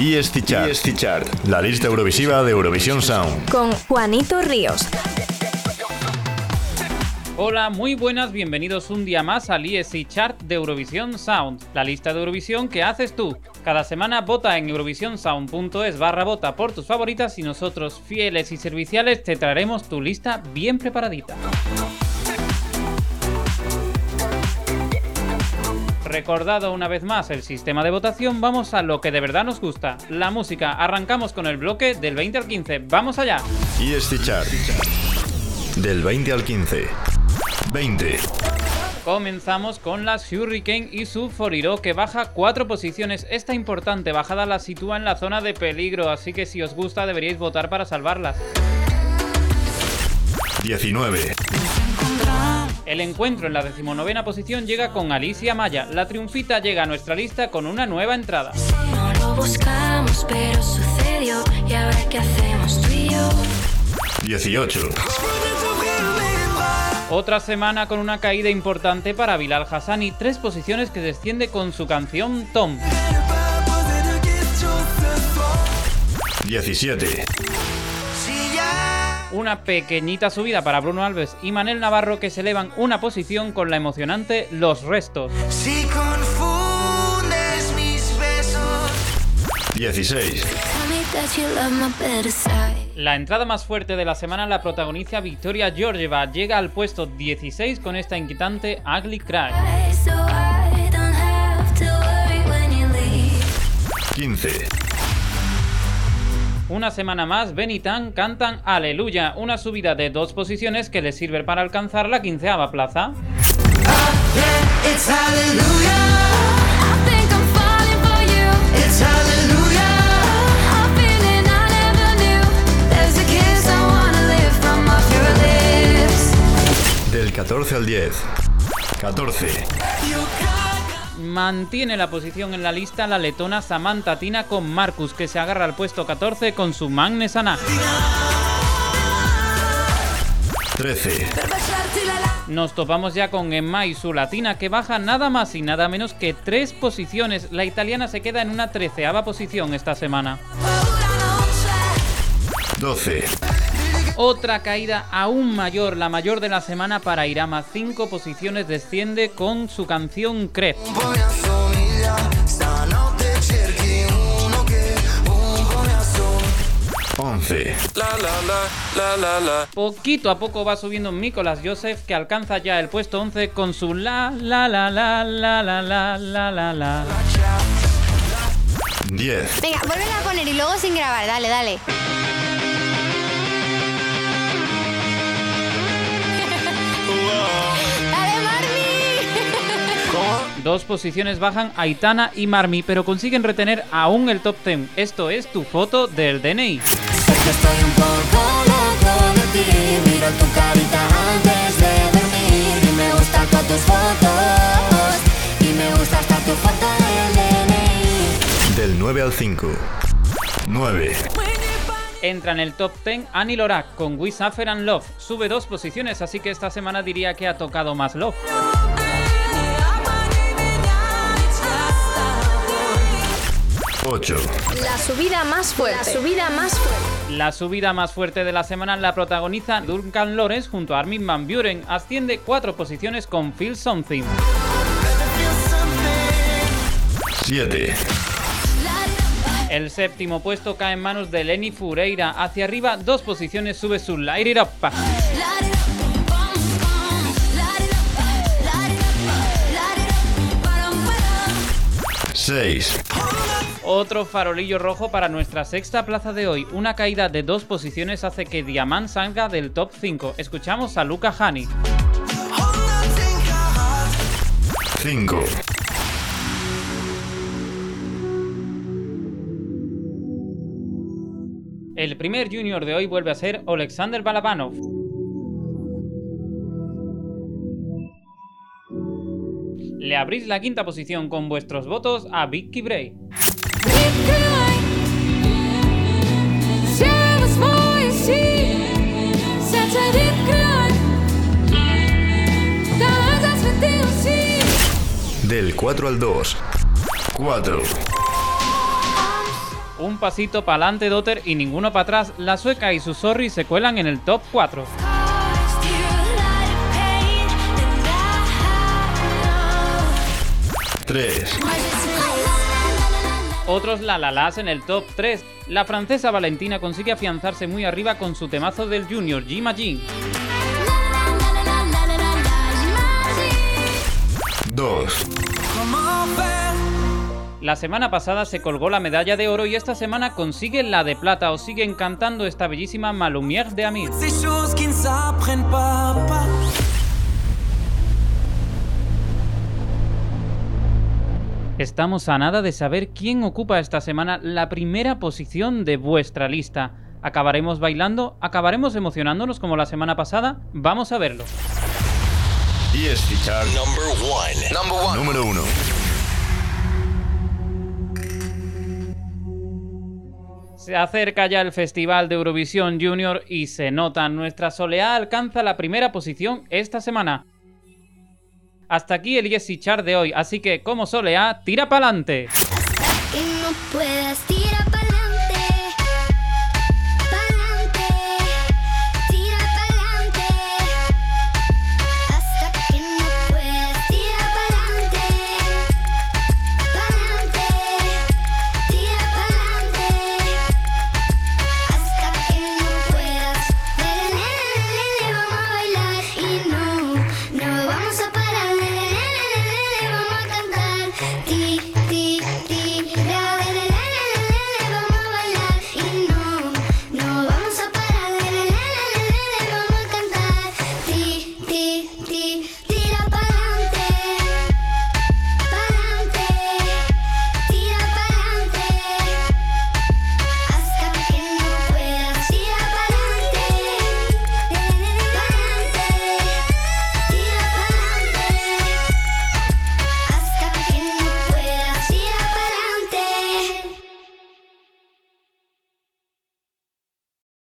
Chart. ESC Chart. La lista Eurovisiva de Eurovisión Sound. Con Juanito Ríos. Hola, muy buenas, bienvenidos un día más al ESC Chart de Eurovisión Sound, la lista de Eurovisión que haces tú. Cada semana vota en eurovisionsound.es barra vota por tus favoritas y nosotros, fieles y serviciales, te traeremos tu lista bien preparadita. Recordado una vez más el sistema de votación, vamos a lo que de verdad nos gusta, la música. Arrancamos con el bloque del 20 al 15. ¡Vamos allá! ESC Chart. Del 20 al 15. 20. Comenzamos con las Hurricane y su Foriro que baja 4 posiciones. Esta importante bajada la sitúa en la zona de peligro, así que si os gusta deberíais votar para salvarlas. 19. El encuentro en la decimonovena posición llega con Alicia Maya. La triunfita llega a nuestra lista con una nueva entrada. No lo buscamos, pero sucedió. ¿Y ahora qué hacemos tú y yo? 18. Otra semana con una caída importante para Bilal Hassani, tres posiciones que desciende con su canción Tom. 17. Una pequeñita subida para Bruno Alves y Manel Navarro que se elevan una posición con la emocionante Los Restos. Si 16. La entrada más fuerte de la semana la protagoniza Victoria Georgieva. Llega al puesto 16 con esta inquietante Ugly Crack. 15. Una semana más, Ben y Tan cantan Aleluya, una subida de dos posiciones que les sirve para alcanzar la quinceava plaza. Del 14 al 10. 14. Mantiene la posición en la lista la letona Samantha Tina con Marcus, que se agarra al puesto 14 con su Magne Sana. 13. Nos topamos ya con Emma y su latina, que baja nada más y nada menos que tres posiciones. La italiana se queda en una treceava posición esta semana. 12. Otra caída aún mayor, la mayor de la semana para Irama. Cinco posiciones desciende con su canción Crep. Un po' mi assomiglia Stanotte cerchi uno che un po' mi assomiglia 11. La la la la la la Poquito a poco va subiendo Nicolas Joseph, que alcanza ya el puesto 11 con su la la la la la la la la la la. 10. Venga, vuelven a poner y luego sin grabar, dale, dale. ¡Dale, Marmi! Dos posiciones bajan Aitana y Marmi, pero consiguen retener aún el top 10. Esto es tu foto del DNI. Sé que estoy un poco loco de ti. Miro tu carita antes de dormir. Y me gustan todas tus fotos. Y me gusta hasta tu foto del DNI. Del 9 al 5. 9. Entra en el top 10 Annie Lorak con We Suffer and Love. Sube dos posiciones, así que esta semana diría que ha tocado más Love. 8. La subida más fuerte. La subida más fuerte. La subida más fuerte de la semana la protagoniza Duncan Lawrence junto a Armin Van Buren. Asciende cuatro posiciones con Feel Something. 7. El séptimo puesto cae en manos de Lenny Fureira. Hacia arriba, dos posiciones sube su Light It Up. 6. Otro farolillo rojo para nuestra sexta plaza de hoy. Una caída de dos posiciones hace que Diamant salga del top 5. Escuchamos a Luca Hani. 5. El primer junior de hoy vuelve a ser Alexander Balabanov. Le abrís la quinta posición con vuestros votos a Vicky Bray. Del 4 al 2. 4. Un pasito para adelante Dotter y ninguno para atrás. La sueca y su Sorry se cuelan en el top 4. 3, Otros la la las en el top 3. La francesa Valentina consigue afianzarse muy arriba con su temazo del Junior G-Magin. 2, La semana pasada se colgó la medalla de oro y esta semana consigue la de plata o siguen cantando esta bellísima Malumière de Amir. Estamos a nada de saber quién ocupa esta semana la primera posición de vuestra lista. ¿Acabaremos bailando? ¿Acabaremos emocionándonos como la semana pasada? Vamos a verlo. ESC Chart Number 1. Número 1. Se acerca ya el Festival de Eurovisión Junior y se nota, nuestra Soleá alcanza la primera posición esta semana. Hasta aquí el Yes Chart de hoy, así que como Soleá, tira pa'lante.